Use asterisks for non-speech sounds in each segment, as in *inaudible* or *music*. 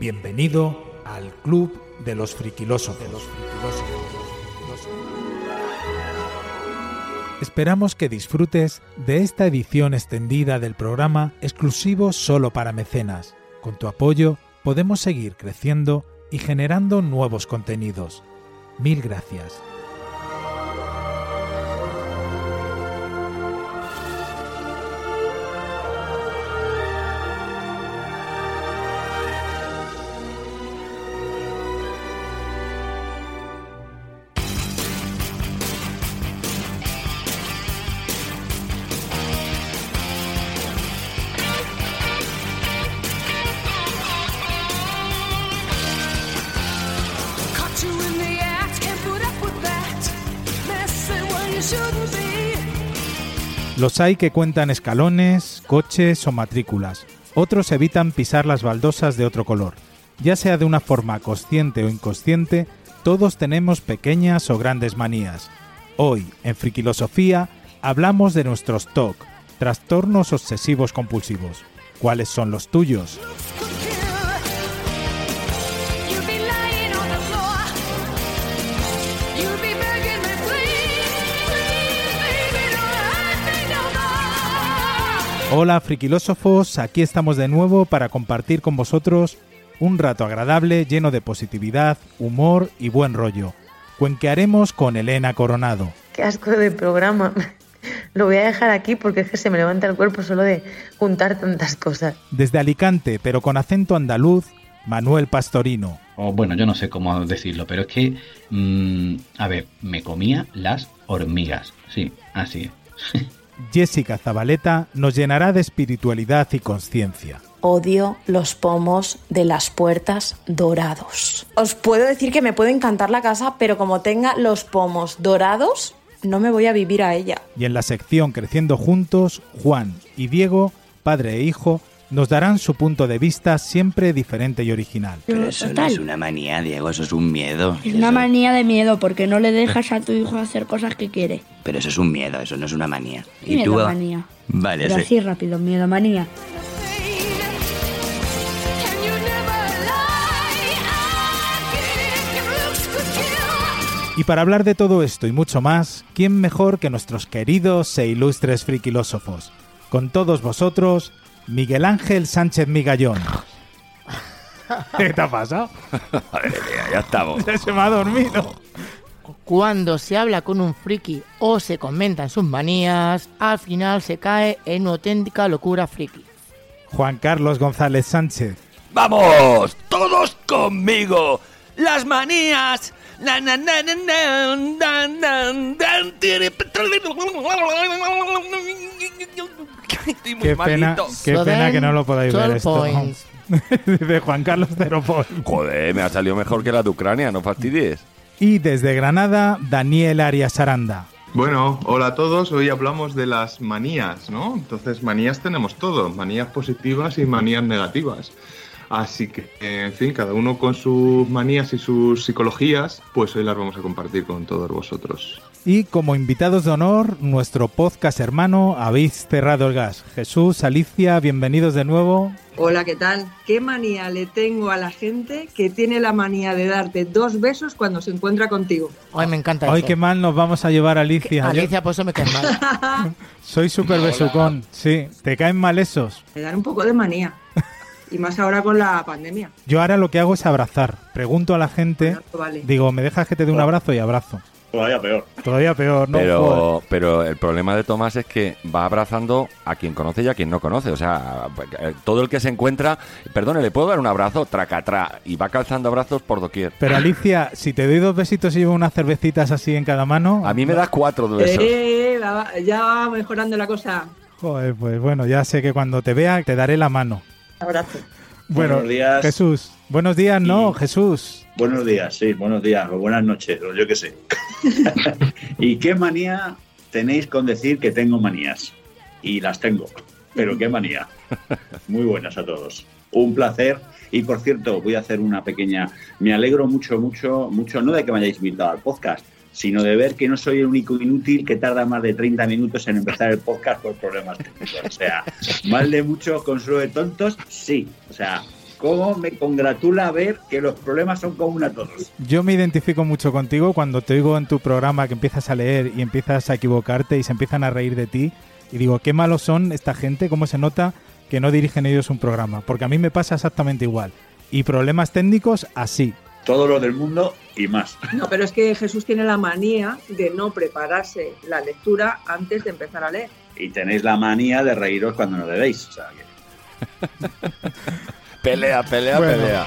Bienvenido al Club de los Friquilosos. Esperamos que disfrutes de esta edición extendida del programa exclusivo solo para mecenas. Con tu apoyo podemos seguir creciendo y generando nuevos contenidos. Mil gracias. Los hay que cuentan escalones, coches o matrículas. Otros evitan pisar las baldosas de otro color. Ya sea de una forma consciente o inconsciente, todos tenemos pequeñas o grandes manías. Hoy, en Friquilosofía, hablamos de nuestros TOC, trastornos obsesivos compulsivos. ¿Cuáles son los tuyos? Hola friquilósofos, aquí estamos de nuevo para compartir con vosotros un rato agradable lleno de positividad, humor y buen rollo. Cuenquearemos con Elena Coronado. Qué asco de programa. *laughs* Lo voy a dejar aquí porque es que se me levanta el cuerpo solo de juntar tantas cosas. Desde Alicante, pero con acento andaluz, Manuel Pastorino. o bueno, yo no sé cómo decirlo, pero es que, mm, a ver, me comía las hormigas, sí, así es. *laughs* Jessica Zabaleta nos llenará de espiritualidad y conciencia. Odio los pomos de las puertas dorados. Os puedo decir que me puede encantar la casa, pero como tenga los pomos dorados, no me voy a vivir a ella. Y en la sección Creciendo Juntos, Juan y Diego, padre e hijo, nos darán su punto de vista siempre diferente y original. Pero eso no es una manía, Diego, eso es un miedo. Es una Eso- manía de miedo porque no le dejas *laughs* a tu hijo hacer cosas que quiere. Pero eso es un miedo, eso no es una manía. Y Miedo tú... manía. Vale, Pero sí. así rápido, miedo manía. Y para hablar de todo esto y mucho más, ¿quién mejor que nuestros queridos e ilustres friquilósofos? Con todos vosotros, Miguel Ángel Sánchez Migallón. ¿Qué te ha pasado? ya estamos. Se me ha dormido. Cuando se habla con un friki o se comentan sus manías, al final se cae en una auténtica locura friki. Juan Carlos González Sánchez. ¡Vamos! ¡Todos conmigo! ¡Las manías! Estoy muy Qué pena, malito. qué So pena then, que no lo podáis ver 12 esto. points. *laughs* De Juan Carlos Cero Point. Joder, me ha salido mejor que la de Ucrania, no fastidies. Y desde Granada, Daniel Arias Aranda. Bueno, hola a todos. Hoy hablamos de las manías, ¿no? Entonces, manías tenemos todo, manías positivas y manías negativas. Así que, en fin, cada uno con sus manías y sus psicologías, pues hoy las vamos a compartir con todos vosotros. Y como invitados de honor, nuestro podcast hermano, habéis cerrado el gas. Jesús, Alicia, bienvenidos de nuevo. Hola, ¿qué tal? ¿Qué manía le tengo a la gente que tiene la manía de darte dos besos cuando se encuentra contigo? Ay, me encanta Hoy eso. qué mal nos vamos a llevar a Alicia. Yo Alicia, por eso me cae mal. *laughs* soy súper besucón. Sí, ¿te caen mal esos? Me dan un poco de manía. *laughs* Y más ahora con la pandemia. Yo ahora lo que hago es abrazar. Pregunto a la gente, Vale. digo, ¿me dejas que te dé un abrazo? Y abrazo. Todavía peor. Todavía peor, ¿no? Joder. Pero, pero el problema de Tomás es que va abrazando a quien conoce y a quien no conoce. O sea, eh, todo el que se encuentra, perdone, ¿le puedo dar un abrazo? Tracatrá. Y va calzando abrazos por doquier. Pero Alicia, si te doy dos besitos y llevo unas cervecitas así en cada mano. A mí me das cuatro besos. Eh, ya va mejorando la cosa. Joder, pues bueno, ya sé que cuando te vea te daré la mano. Abrazo. Bueno, Buenos días. Jesús. Buenos días, no, Jesús. Buenos días, sí, buenos días o buenas noches, o yo qué sé. *laughs* ¿Y qué manía tenéis con decir que tengo manías? Y las tengo, pero qué manía. Muy buenas a todos. Un placer. Y por cierto, voy a hacer una pequeña. Me alegro mucho, mucho, mucho, no de que me hayáis invitado al podcast, sino de ver que no soy el único inútil que tarda más de 30 minutos en empezar el podcast por problemas técnicos. O sea, mal de mucho consuelo de tontos, sí. O sea, cómo me congratula ver que los problemas son comunes a todos. Yo me identifico mucho contigo cuando te oigo en tu programa que empiezas a leer y empiezas a equivocarte y se empiezan a reír de ti. Y digo, qué malos son esta gente, cómo se nota que no dirigen ellos un programa. Porque a mí me pasa exactamente igual. Y problemas técnicos, así. Todo lo del mundo y más. No, pero es que Jesús tiene la manía de no prepararse la lectura antes de empezar a leer. Y tenéis la manía de reíros cuando no debéis. O sea, que- *laughs* Pelea, pelea, Bueno. pelea.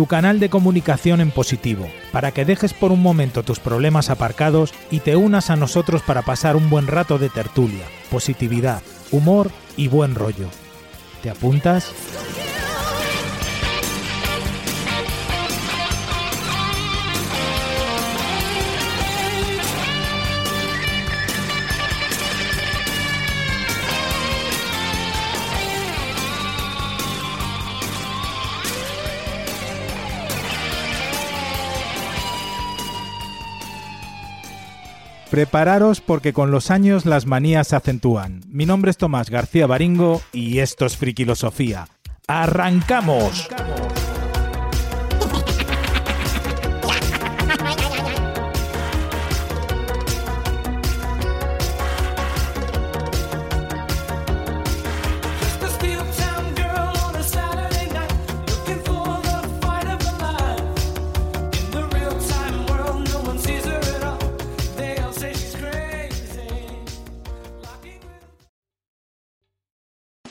tu canal de comunicación en positivo, para que dejes por un momento tus problemas aparcados y te unas a nosotros para pasar un buen rato de tertulia, positividad, humor y buen rollo. ¿Te apuntas? Prepararos porque con los años las manías se acentúan. Mi nombre es Tomás García Baringo y esto es Frikilosofía. ¡Arrancamos! The